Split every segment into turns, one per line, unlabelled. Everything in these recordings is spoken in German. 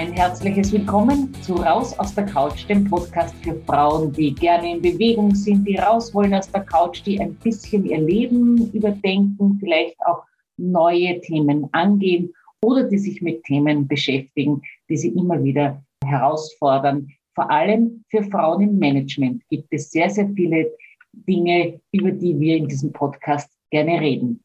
Ein herzliches Willkommen zu Raus aus der Couch, dem Podcast für Frauen, die gerne in Bewegung sind, die raus wollen aus der Couch, die ein bisschen ihr Leben überdenken, vielleicht auch neue Themen angehen oder die sich mit Themen beschäftigen, die sie immer wieder herausfordern. Vor allem für Frauen im Management gibt es sehr, sehr viele Dinge, über die wir in diesem Podcast gerne reden.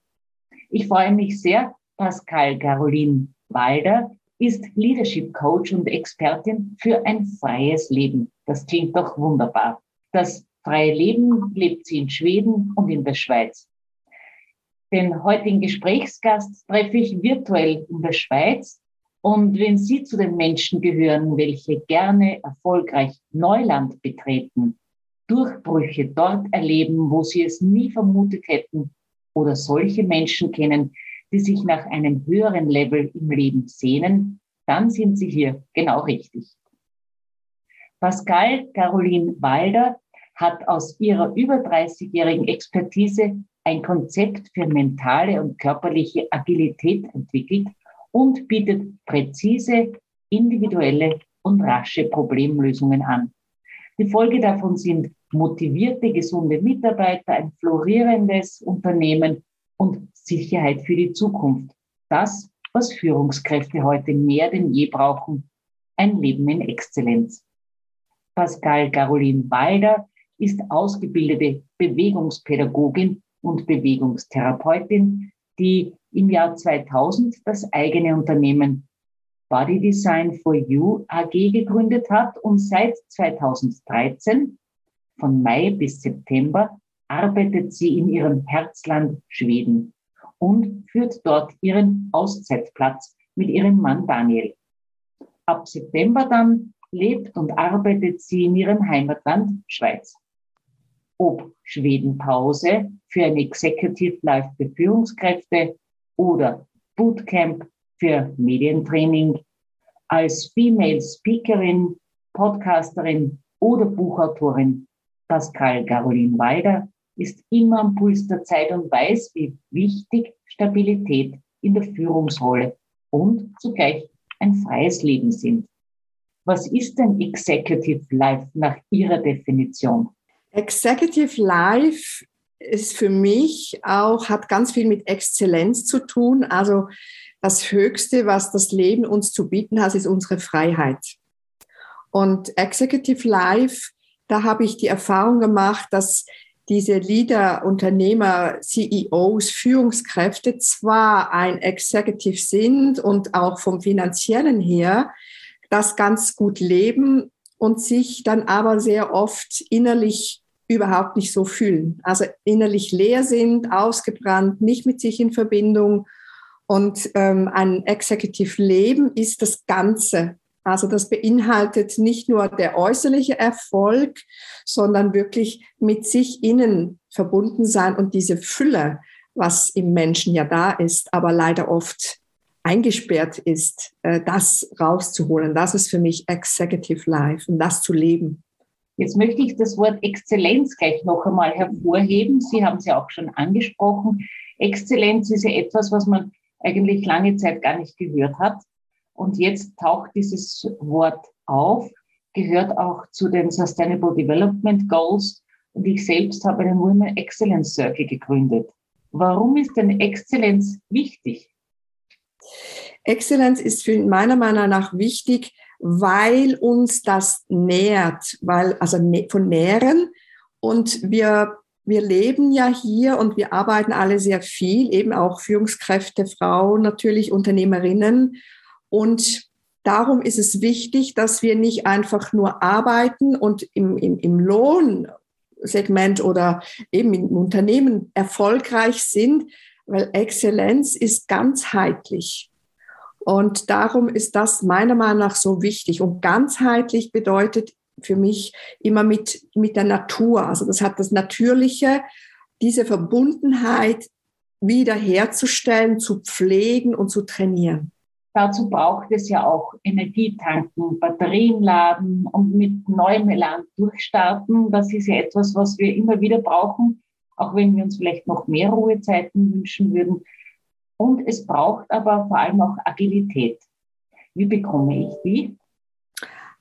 Ich freue mich sehr, Pascal Caroline Walder ist Leadership Coach und Expertin für ein freies Leben. Das klingt doch wunderbar. Das freie Leben lebt sie in Schweden und in der Schweiz. Den heutigen Gesprächsgast treffe ich virtuell in der Schweiz. Und wenn Sie zu den Menschen gehören, welche gerne erfolgreich Neuland betreten, Durchbrüche dort erleben, wo Sie es nie vermutet hätten, oder solche Menschen kennen, die sich nach einem höheren Level im Leben sehnen, dann sind Sie hier genau richtig. Pascal Caroline Walder hat aus ihrer über 30-jährigen Expertise ein Konzept für mentale und körperliche Agilität entwickelt und bietet präzise, individuelle und rasche Problemlösungen an. Die Folge davon sind motivierte, gesunde Mitarbeiter, ein florierendes Unternehmen und Sicherheit für die Zukunft. Das, was Führungskräfte heute mehr denn je brauchen, ein Leben in Exzellenz. Pascal Caroline Walder ist ausgebildete Bewegungspädagogin und Bewegungstherapeutin, die im Jahr 2000 das eigene Unternehmen Body Design for You AG gegründet hat und seit 2013 von Mai bis September arbeitet sie in ihrem Herzland Schweden und führt dort ihren Auszeitplatz mit ihrem Mann Daniel. Ab September dann lebt und arbeitet sie in ihrem Heimatland Schweiz. Ob Schwedenpause für ein Executive Life für Führungskräfte oder Bootcamp für Medientraining, als Female Speakerin, Podcasterin oder Buchautorin Pascal Caroline Weider ist immer am Puls der Zeit und weiß, wie wichtig Stabilität in der Führungsrolle und zugleich ein freies Leben sind. Was ist denn Executive Life nach Ihrer Definition?
Executive Life ist für mich auch, hat ganz viel mit Exzellenz zu tun. Also das Höchste, was das Leben uns zu bieten hat, ist unsere Freiheit. Und Executive Life, da habe ich die Erfahrung gemacht, dass diese Leader, Unternehmer, CEOs, Führungskräfte zwar ein Executive sind und auch vom finanziellen her das ganz gut leben und sich dann aber sehr oft innerlich überhaupt nicht so fühlen. Also innerlich leer sind, ausgebrannt, nicht mit sich in Verbindung. Und ähm, ein Executive Leben ist das Ganze. Also das beinhaltet nicht nur der äußerliche Erfolg, sondern wirklich mit sich innen verbunden sein und diese Fülle, was im Menschen ja da ist, aber leider oft eingesperrt ist, äh, das rauszuholen. Das ist für mich Executive Life und das zu leben.
Jetzt möchte ich das Wort Exzellenz gleich noch einmal hervorheben. Sie haben es ja auch schon angesprochen. Exzellenz ist ja etwas, was man eigentlich lange Zeit gar nicht gehört hat. Und jetzt taucht dieses Wort auf, gehört auch zu den Sustainable Development Goals. Und ich selbst habe einen Women Excellence Circle gegründet. Warum ist denn Exzellenz wichtig?
Exzellenz ist für meiner Meinung nach wichtig, weil uns das nährt, weil, also von nähren. Und wir, wir leben ja hier und wir arbeiten alle sehr viel, eben auch Führungskräfte, Frauen, natürlich Unternehmerinnen. Und darum ist es wichtig, dass wir nicht einfach nur arbeiten und im, im, im Lohnsegment oder eben im Unternehmen erfolgreich sind, weil Exzellenz ist ganzheitlich. Und darum ist das meiner Meinung nach so wichtig. Und ganzheitlich bedeutet für mich immer mit, mit der Natur. Also das hat das Natürliche, diese Verbundenheit wiederherzustellen, zu pflegen und zu trainieren.
Dazu braucht es ja auch Energietanken, Batterien laden und mit neuem Elan durchstarten. Das ist ja etwas, was wir immer wieder brauchen, auch wenn wir uns vielleicht noch mehr Ruhezeiten wünschen würden. Und es braucht aber vor allem auch Agilität. Wie bekomme ich die?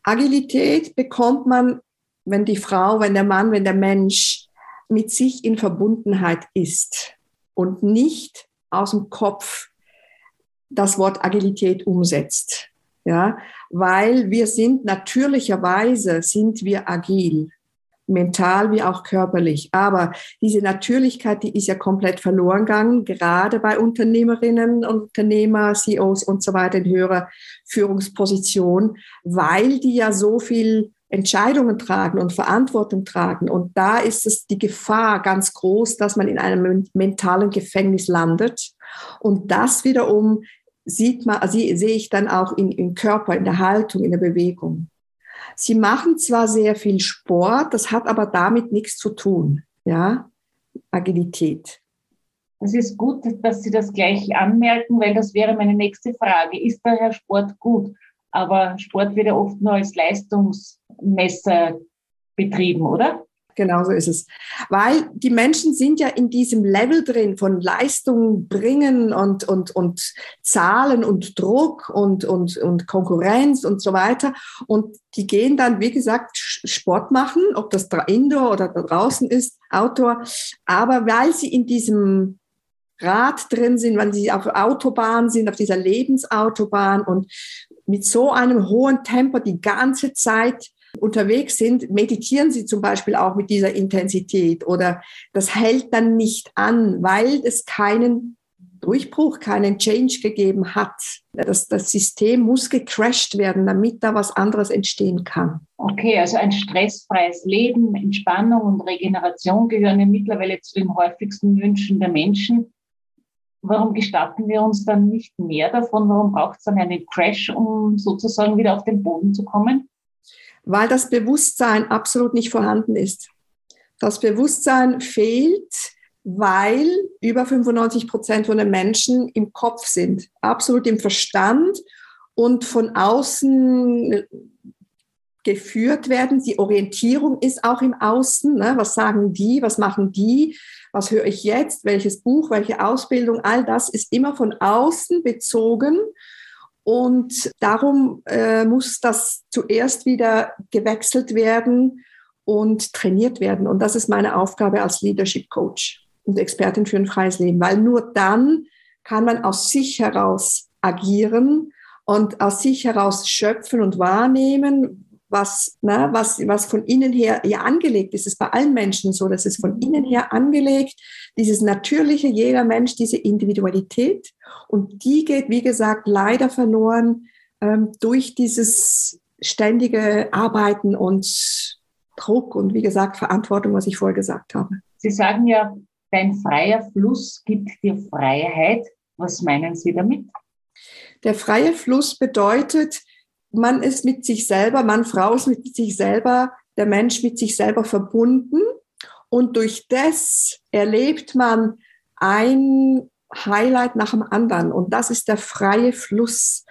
Agilität bekommt man, wenn die Frau, wenn der Mann, wenn der Mensch mit sich in Verbundenheit ist und nicht aus dem Kopf das Wort Agilität umsetzt. Ja, weil wir sind natürlicherweise sind wir agil mental wie auch körperlich. Aber diese Natürlichkeit, die ist ja komplett verloren gegangen, gerade bei Unternehmerinnen, Unternehmer, CEOs und so weiter in höherer Führungsposition, weil die ja so viel Entscheidungen tragen und Verantwortung tragen. Und da ist es die Gefahr ganz groß, dass man in einem mentalen Gefängnis landet. Und das wiederum sieht man, also sehe ich dann auch in, im Körper, in der Haltung, in der Bewegung. Sie machen zwar sehr viel Sport, das hat aber damit nichts zu tun. Ja, Agilität.
Es ist gut, dass Sie das gleich anmerken, weil das wäre meine nächste Frage. Ist daher Sport gut? Aber Sport wird ja oft nur als Leistungsmesser betrieben, oder?
Genau so ist es. Weil die Menschen sind ja in diesem Level drin von Leistung bringen und, und, und Zahlen und Druck und, und, und Konkurrenz und so weiter. Und die gehen dann, wie gesagt, Sport machen, ob das Indoor oder draußen ist, Outdoor. Aber weil sie in diesem Rad drin sind, wenn sie auf Autobahn sind, auf dieser Lebensautobahn und mit so einem hohen Tempo die ganze Zeit unterwegs sind, meditieren sie zum Beispiel auch mit dieser Intensität oder das hält dann nicht an, weil es keinen Durchbruch, keinen Change gegeben hat. Das, das System muss gecrashed werden, damit da was anderes entstehen kann.
Okay, also ein stressfreies Leben, Entspannung und Regeneration gehören ja mittlerweile zu den häufigsten Wünschen der Menschen. Warum gestatten wir uns dann nicht mehr davon? Warum braucht es dann einen Crash, um sozusagen wieder auf den Boden zu kommen?
Weil das Bewusstsein absolut nicht vorhanden ist. Das Bewusstsein fehlt, weil über 95 Prozent von den Menschen im Kopf sind, absolut im Verstand und von außen geführt werden. Die Orientierung ist auch im Außen. Ne? Was sagen die? Was machen die? Was höre ich jetzt? Welches Buch? Welche Ausbildung? All das ist immer von außen bezogen und darum äh, muss das zuerst wieder gewechselt werden und trainiert werden. Und das ist meine Aufgabe als Leadership Coach und Expertin für ein freies Leben, weil nur dann kann man aus sich heraus agieren und aus sich heraus schöpfen und wahrnehmen, was, ne, was, was von innen her ja angelegt ist. Es ist bei allen Menschen so, dass es von innen her angelegt, dieses natürliche, jeder Mensch, diese Individualität. Und die geht, wie gesagt, leider verloren ähm, durch dieses ständige Arbeiten und Druck und, wie gesagt, Verantwortung, was ich vorher gesagt habe.
Sie sagen ja, dein freier Fluss gibt dir Freiheit. Was meinen Sie damit?
Der freie Fluss bedeutet, man ist mit sich selber, Mann, Frau ist mit sich selber, der Mensch mit sich selber verbunden. Und durch das erlebt man ein Highlight nach dem anderen. Und das ist der freie Fluss.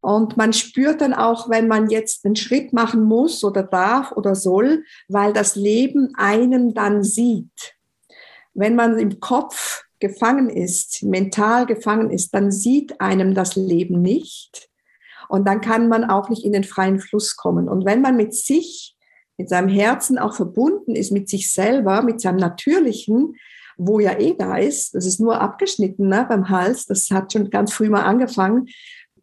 Und man spürt dann auch, wenn man jetzt einen Schritt machen muss oder darf oder soll, weil das Leben einen dann sieht. Wenn man im Kopf gefangen ist, mental gefangen ist, dann sieht einem das Leben nicht. Und dann kann man auch nicht in den freien Fluss kommen. Und wenn man mit sich, mit seinem Herzen auch verbunden ist, mit sich selber, mit seinem Natürlichen, wo ja eh da ist, das ist nur abgeschnitten ne, beim Hals, das hat schon ganz früh mal angefangen,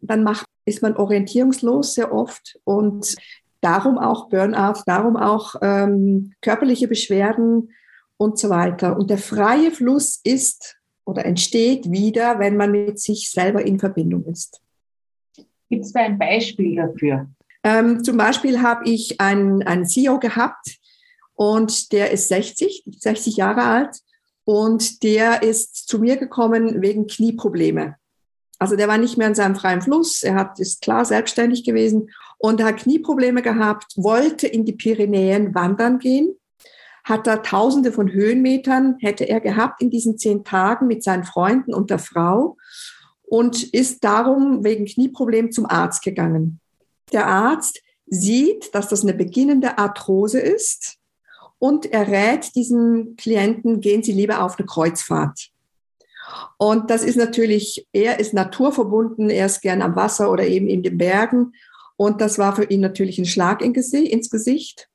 dann macht, ist man orientierungslos sehr oft und darum auch Burnout, darum auch ähm, körperliche Beschwerden und so weiter. Und der freie Fluss ist oder entsteht wieder, wenn man mit sich selber in Verbindung ist.
Gibt es da ein Beispiel dafür?
Ähm, zum Beispiel habe ich einen, einen CEO gehabt und der ist 60, 60 Jahre alt und der ist zu mir gekommen wegen Knieprobleme. Also der war nicht mehr in seinem freien Fluss, er hat, ist klar selbstständig gewesen und hat Knieprobleme gehabt, wollte in die Pyrenäen wandern gehen, hat da tausende von Höhenmetern, hätte er gehabt in diesen zehn Tagen mit seinen Freunden und der Frau und ist darum wegen Knieproblem zum Arzt gegangen. Der Arzt sieht, dass das eine beginnende Arthrose ist und er rät diesem Klienten, gehen Sie lieber auf eine Kreuzfahrt. Und das ist natürlich, er ist naturverbunden, er ist gern am Wasser oder eben in den Bergen. Und das war für ihn natürlich ein Schlag ins Gesicht.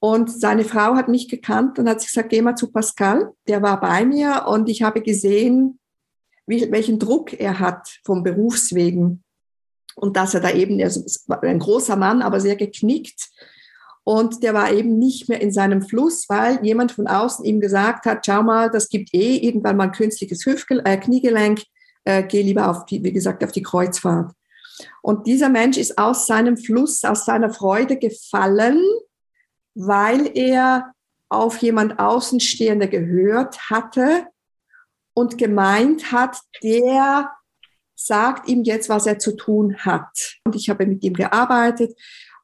Und seine Frau hat mich gekannt und hat gesagt, geh mal zu Pascal. Der war bei mir und ich habe gesehen, welchen Druck er hat vom Berufswegen. Und dass er da eben, er war ein großer Mann, aber sehr geknickt. Und der war eben nicht mehr in seinem Fluss, weil jemand von außen ihm gesagt hat, schau mal, das gibt eh irgendwann mal künstliches Hüftgel äh, Kniegelenk, äh, geh lieber auf die, wie gesagt, auf die Kreuzfahrt. Und dieser Mensch ist aus seinem Fluss, aus seiner Freude gefallen, weil er auf jemand Außenstehender gehört hatte und gemeint hat, der sagt ihm jetzt, was er zu tun hat. Und ich habe mit ihm gearbeitet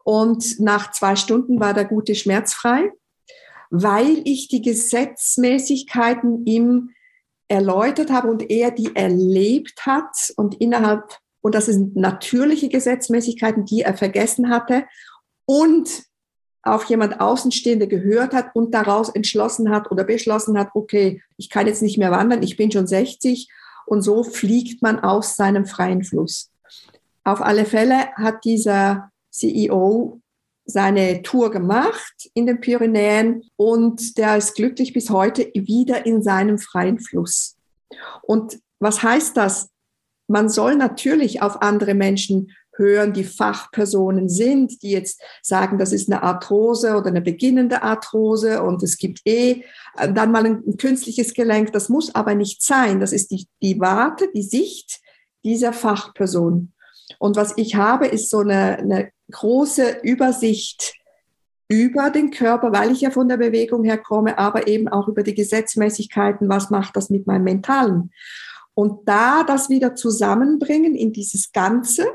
und nach zwei Stunden war der Gute schmerzfrei, weil ich die Gesetzmäßigkeiten ihm erläutert habe und er die erlebt hat und innerhalb und das sind natürliche Gesetzmäßigkeiten, die er vergessen hatte und auf jemand Außenstehende gehört hat und daraus entschlossen hat oder beschlossen hat, okay, ich kann jetzt nicht mehr wandern, ich bin schon 60 und so fliegt man aus seinem freien Fluss. Auf alle Fälle hat dieser CEO seine Tour gemacht in den Pyrenäen und der ist glücklich bis heute wieder in seinem freien Fluss. Und was heißt das? man soll natürlich auf andere Menschen hören, die Fachpersonen sind, die jetzt sagen, das ist eine Arthrose oder eine beginnende Arthrose und es gibt eh äh, dann mal ein, künstliches Gelenk. Das muss aber nicht sein. Das ist die, die Warte, die Sicht dieser Fachperson. Und was ich habe, ist so eine, eine große Übersicht über den Körper, weil ich ja von der Bewegung her komme, aber eben auch über die Gesetzmäßigkeiten, was macht das mit meinem Mentalen. Und da das wieder zusammenbringen in dieses Ganze,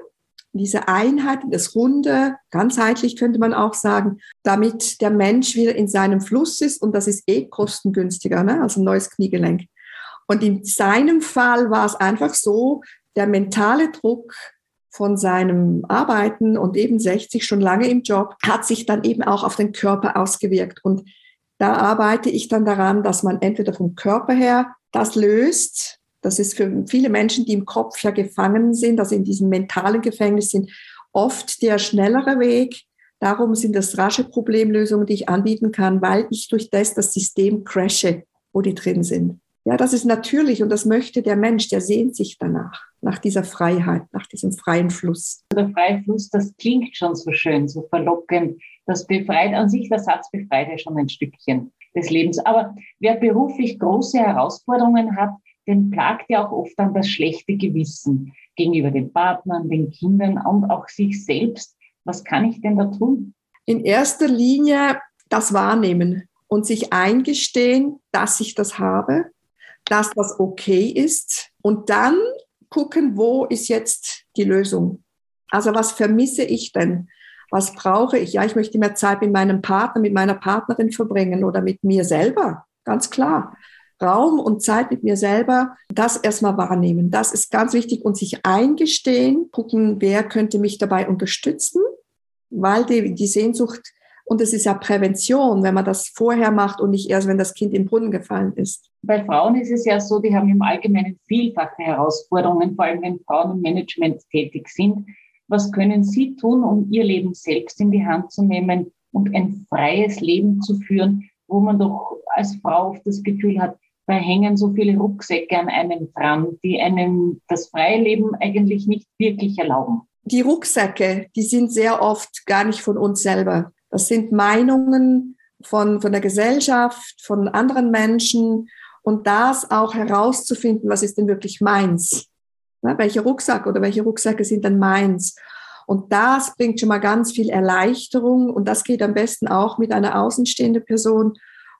diese Einheit, in das Runde, ganzheitlich könnte man auch sagen, damit der Mensch wieder in seinem Fluss ist und das ist eh kostengünstiger ne, als ein neues Kniegelenk. Und in seinem Fall war es einfach so, der mentale Druck von seinem Arbeiten und eben 60 schon lange im Job hat sich dann eben auch auf den Körper ausgewirkt. Und da arbeite ich dann daran, dass man entweder vom Körper her das löst, das ist für viele Menschen, die im Kopf ja gefangen sind, also in diesem mentalen Gefängnis sind, oft der schnellere Weg. Darum sind das rasche Problemlösungen, die ich anbieten kann, weil ich durch das das System crashe, wo die drin sind. Ja, das ist natürlich und das möchte der Mensch, der sehnt sich danach, nach dieser Freiheit, nach diesem freien Fluss.
Der freie Fluss, das klingt schon so schön, so verlockend. Das befreit an sich, der Satz befreit ja schon ein Stückchen des Lebens. Aber wer beruflich große Herausforderungen hat, den plagt ja auch oft dann das schlechte Gewissen gegenüber den Partnern, den Kindern und auch sich selbst. Was kann ich denn da tun?
In erster Linie das Wahrnehmen und sich eingestehen, dass ich das habe, dass das okay ist und dann gucken, wo ist jetzt die Lösung. Also was vermisse ich denn? Was brauche ich? Ja, ich möchte mehr Zeit mit meinem Partner, mit meiner Partnerin verbringen oder mit mir selber, ganz klar. Raum und Zeit mit mir selber, das erstmal wahrnehmen. Das ist ganz wichtig und sich eingestehen, gucken, wer könnte mich dabei unterstützen, weil die, die Sehnsucht, und es ist ja Prävention, wenn man das vorher macht und nicht erst, wenn das Kind im Brunnen gefallen ist.
Bei Frauen ist es ja so, die haben im Allgemeinen vielfache Herausforderungen, vor allem wenn Frauen im Management tätig sind. Was können Sie tun, um Ihr Leben selbst in die Hand zu nehmen und ein freies Leben zu führen, wo man doch als Frau oft das Gefühl hat, da hängen so viele Rucksäcke an einem dran, die einem das freie Leben eigentlich nicht wirklich erlauben.
Die Rucksäcke, die sind sehr oft gar nicht von uns selber. Das sind Meinungen von, von der Gesellschaft, von anderen Menschen und das auch herauszufinden, was ist denn wirklich meins? Ja, welcher Rucksack oder welche Rucksäcke sind denn meins? Und das bringt schon mal ganz viel Erleichterung und das geht am besten auch mit einer außenstehenden Person,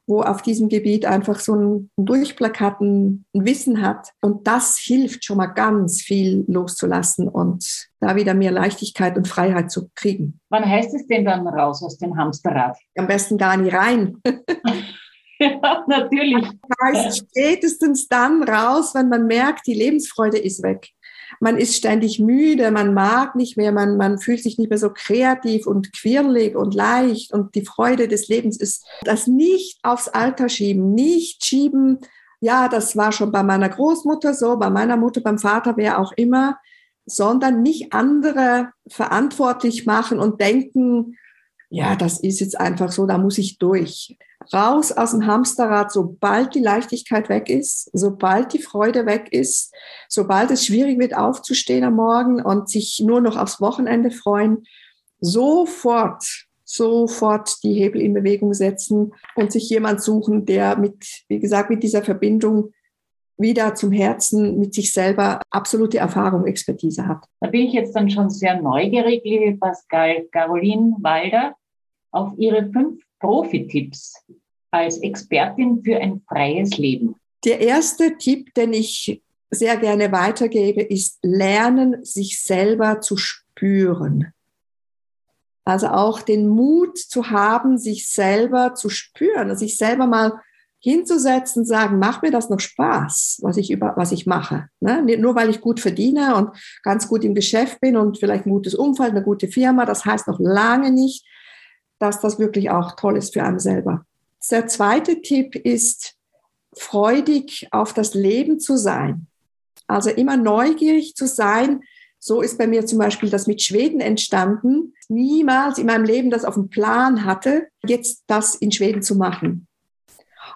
wo auf diesem Gebiet einfach so ein ein Wissen hat. Und das hilft schon mal ganz viel loszulassen und da wieder mehr Leichtigkeit und Freiheit zu kriegen.
Wann heißt es denn dann raus aus dem Hamsterrad?
Am besten gar nicht rein.
ja, natürlich.
Das heißt spätestens dann raus, wenn man merkt, die Lebensfreude ist weg man ist ständig müde, man mag nicht mehr, man, man fühlt sich nicht mehr so kreativ und quirlig und leicht und die Freude des Lebens ist das nicht aufs Alter schieben, nicht schieben, ja, das war schon bei meiner Großmutter so, bei meiner Mutter, beim Vater, wer auch immer, sondern nicht andere verantwortlich machen und denken, ja, das ist jetzt einfach so, da muss ich durch. Raus aus dem Hamsterrad, sobald die Leichtigkeit weg ist, sobald die Freude weg ist, sobald es schwierig wird, aufzustehen am Morgen und sich nur noch aufs Wochenende freuen, sofort, sofort die Hebel in Bewegung setzen und sich jemand suchen, der mit, wie gesagt, mit dieser Verbindung wieder zum Herzen mit sich selber absolute Erfahrung, Expertise hat.
Da bin ich jetzt dann schon sehr neugierig, liebe Pascal Caroline Walder auf Ihre fünf Profi-Tipps als Expertin für ein freies Leben.
Der erste Tipp, den ich sehr gerne weitergebe, ist lernen, sich selber zu spüren. Also auch den Mut zu haben, sich selber zu spüren, also sich selber mal hinzusetzen, sagen, macht mir das noch Spaß, was ich über, was ich mache. Ne? Nur weil ich gut verdiene und ganz gut im Geschäft bin und vielleicht ein gutes Umfeld, eine gute Firma, das heißt noch lange nicht, dass das wirklich auch toll ist für einen selber. Der zweite Tipp ist, freudig auf das Leben zu sein. Also immer neugierig zu sein. So ist bei mir zum Beispiel das mit Schweden entstanden. Niemals in meinem Leben das auf dem Plan hatte, jetzt das in Schweden zu machen.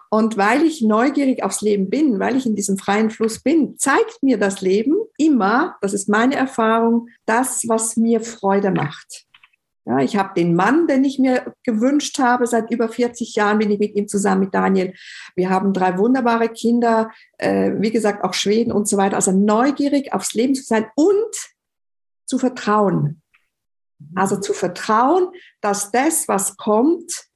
Und weil ich neugierig aufs Leben bin, weil ich in diesem freien Fluss bin, zeigt mir das Leben immer, das ist meine Erfahrung, das, was mir Freude macht. Ja, ich habe den Mann, den ich mir gewünscht habe. Seit über 40 Jahren bin ich mit ihm zusammen, mit Daniel. Wir haben drei wunderbare Kinder, äh, wie gesagt, auch Schweden und so weiter. Also neugierig aufs Leben zu sein und zu vertrauen. Also zu vertrauen, dass das, was kommt,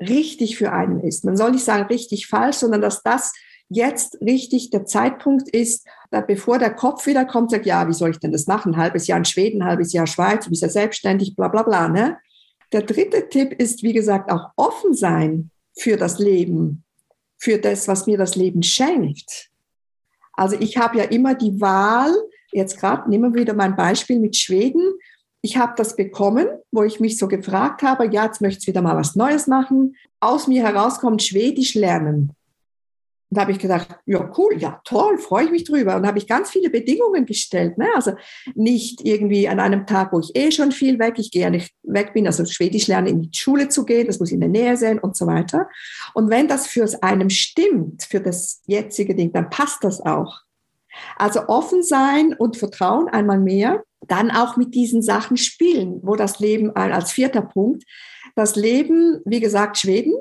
richtig für einen ist. Man soll nicht sagen richtig falsch, sondern dass das jetzt richtig der Zeitpunkt ist, bevor der Kopf wieder kommt, sagt, ja, wie soll ich denn das machen? Halbes Jahr in Schweden, halbes Jahr Schweiz, du bist ja selbstständig, bla bla bla. Ne? Der dritte Tipp ist, wie gesagt, auch offen sein für das Leben, für das, was mir das Leben schenkt. Also ich habe ja immer die Wahl, jetzt gerade nehmen wir wieder mein Beispiel mit Schweden. Ich habe das bekommen, wo ich mich so gefragt habe, ja, jetzt möchte ich wieder mal was Neues machen. Aus mir herauskommt Schwedisch lernen. Und da habe ich gedacht, ja, cool, ja, toll, freue ich mich drüber. Und habe ich ganz viele Bedingungen gestellt. Ne? Also nicht irgendwie an einem Tag, wo ich eh schon viel weg, ich gehe ja nicht weg bin, also Schwedisch lernen, in die Schule zu gehen, das muss in der Nähe sein und so weiter. Und wenn das für einem stimmt, für das jetzige Ding, dann passt das auch. Also offen sein und Vertrauen einmal mehr, dann auch mit diesen Sachen spielen, wo das Leben als vierter Punkt, das Leben, wie gesagt, Schweden,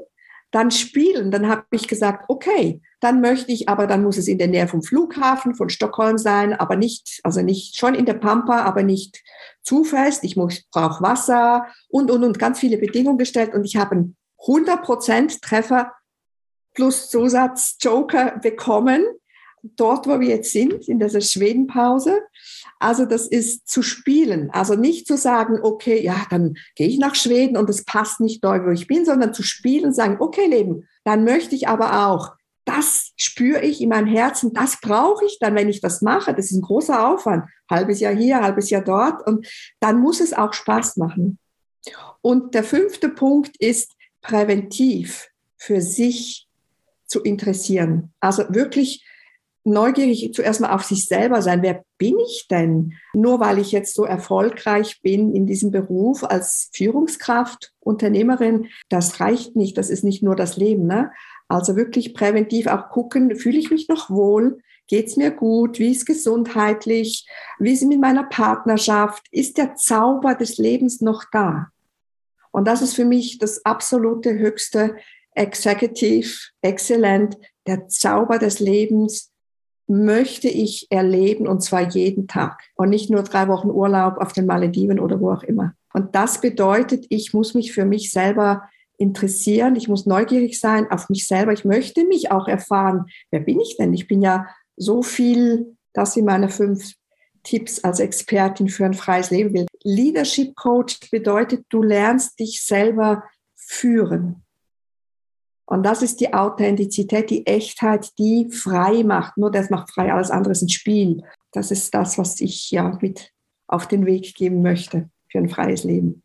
dann spielen. Dann habe ich gesagt, okay, dann möchte ich, aber dann muss es in der Nähe vom Flughafen von Stockholm sein, aber nicht, also nicht schon in der Pampa, aber nicht zu fest. Ich muss, brauche Wasser und, und, und ganz viele Bedingungen gestellt und ich habe einen 100% Treffer plus Zusatz Joker bekommen, dort, wo wir jetzt sind, in dieser Schwedenpause. Also das ist zu spielen. Also nicht zu sagen, okay, ja, dann gehe ich nach Schweden und es passt nicht dort, wo ich bin, sondern zu spielen, sagen, okay, Leben, dann möchte ich aber auch, das spüre ich in meinem Herzen, das brauche ich dann, wenn ich das mache. Das ist ein großer Aufwand. Halbes Jahr hier, halbes Jahr dort. Und dann muss es auch Spaß machen. Und der fünfte Punkt ist präventiv für sich zu interessieren. Also wirklich neugierig zuerst mal auf sich selber sein. Wer bin ich denn? Nur weil ich jetzt so erfolgreich bin in diesem Beruf als Führungskraft, Unternehmerin, das reicht nicht. Das ist nicht nur das Leben. Ne? Also wirklich präventiv auch gucken, fühle ich mich noch wohl? Geht es mir gut? Wie ist gesundheitlich? Wie ist es mit meiner Partnerschaft? Ist der Zauber des Lebens noch da? Und das ist für mich das absolute höchste Executive, Excellent, der Zauber des Lebens möchte ich erleben und zwar jeden Tag und nicht nur drei Wochen Urlaub auf den Malediven oder wo auch immer. Und das bedeutet, ich muss mich für mich selber interessieren, ich muss neugierig sein auf mich selber, ich möchte mich auch erfahren, wer bin ich denn? Ich bin ja so viel, das sind meine fünf Tipps als Expertin für ein freies Leben. Leadership Coach bedeutet, du lernst dich selber führen. Und das ist die Authentizität, die Echtheit, die frei macht. Nur das macht frei, alles andere ist ein Spiel. Das ist das, was ich ja mit auf den Weg geben möchte für ein freies Leben.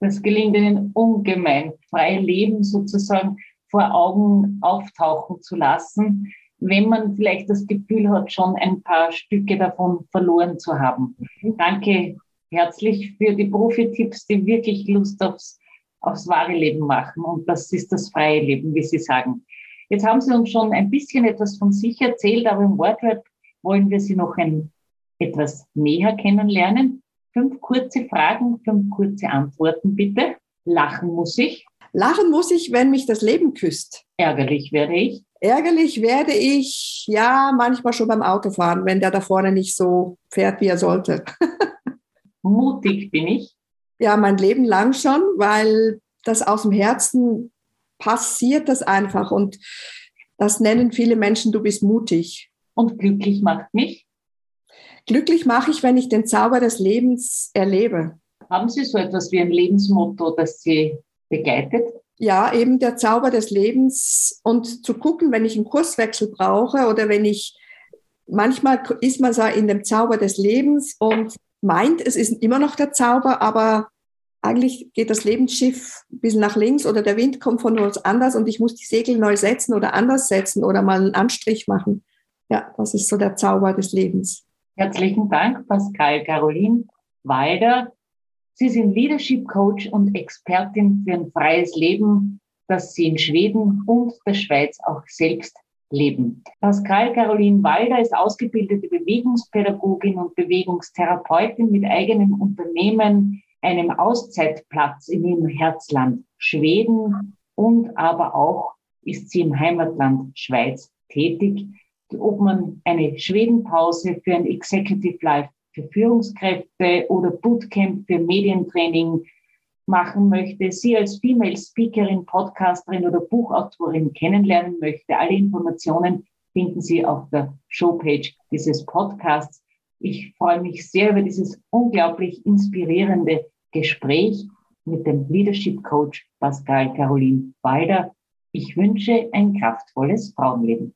Das gelingt Ihnen ungemein, freie Leben sozusagen vor Augen auftauchen zu lassen. wenn man vielleicht das Gefühl hat, schon ein paar Stücke davon verloren zu haben. Danke herzlich für die Profi-Tipps, die wirklich Lust aufs, aufs wahre Leben machen. Und das ist das freie Leben, wie Sie sagen. Jetzt haben Sie uns schon ein bisschen etwas von sich erzählt, aber im Wordrap wollen wir Sie noch ein, etwas näher kennenlernen. Fünf kurze Fragen, fünf kurze Antworten bitte. Lachen muss ich.
Lachen muss ich, wenn mich das Leben küsst.
Ärgerlich werde ich.
Ärgerlich werde ich, ja, manchmal schon beim Autofahren, wenn der da vorne nicht so fährt, wie er sollte.
Mutig bin ich.
Ja, mein Leben lang schon, weil das aus dem Herzen passiert das einfach und das nennen viele Menschen, du bist mutig.
Und glücklich macht mich?
Glücklich mache ich, wenn ich den Zauber des Lebens erlebe.
Haben Sie so etwas wie ein Lebensmotto, das Sie begleitet?
Ja, eben der Zauber des Lebens und zu gucken, wenn ich einen Kurswechsel brauche oder wenn ich, manchmal ist man so in dem Zauber des Lebens und meint, es ist immer noch der Zauber, aber eigentlich geht das Lebensschiff ein bisschen nach links oder der Wind kommt von uns anders und ich muss die Segel neu setzen oder anders setzen oder mal einen Anstrich machen. Ja, das ist so der Zauber des Lebens.
Herzlichen Dank, Pascal Caroline Walder. Sie sind Leadership Coach und Expertin für ein freies Leben, das Sie in Schweden und der Schweiz auch selbst leben. Pascal Caroline Walder ist ausgebildete Bewegungspädagogin und Bewegungstherapeutin mit eigenem Unternehmen, einem Auszeitplatz in ihrem Herzland Schweden und aber auch ist sie im Heimatland Schweiz tätig. Ob man eine Schwedenpause für ein Executive Life für Führungskräfte oder Bootcamp für Medientraining machen möchte, Sie als Female Speakerin, Podcasterin oder Buchautorin kennenlernen möchte, alle Informationen finden Sie auf der Showpage dieses Podcasts. Ich freue mich sehr über dieses unglaublich inspirierende Gespräch mit dem Leadership Coach Pascal Caroline Walder. Ich wünsche ein kraftvolles Frauenleben.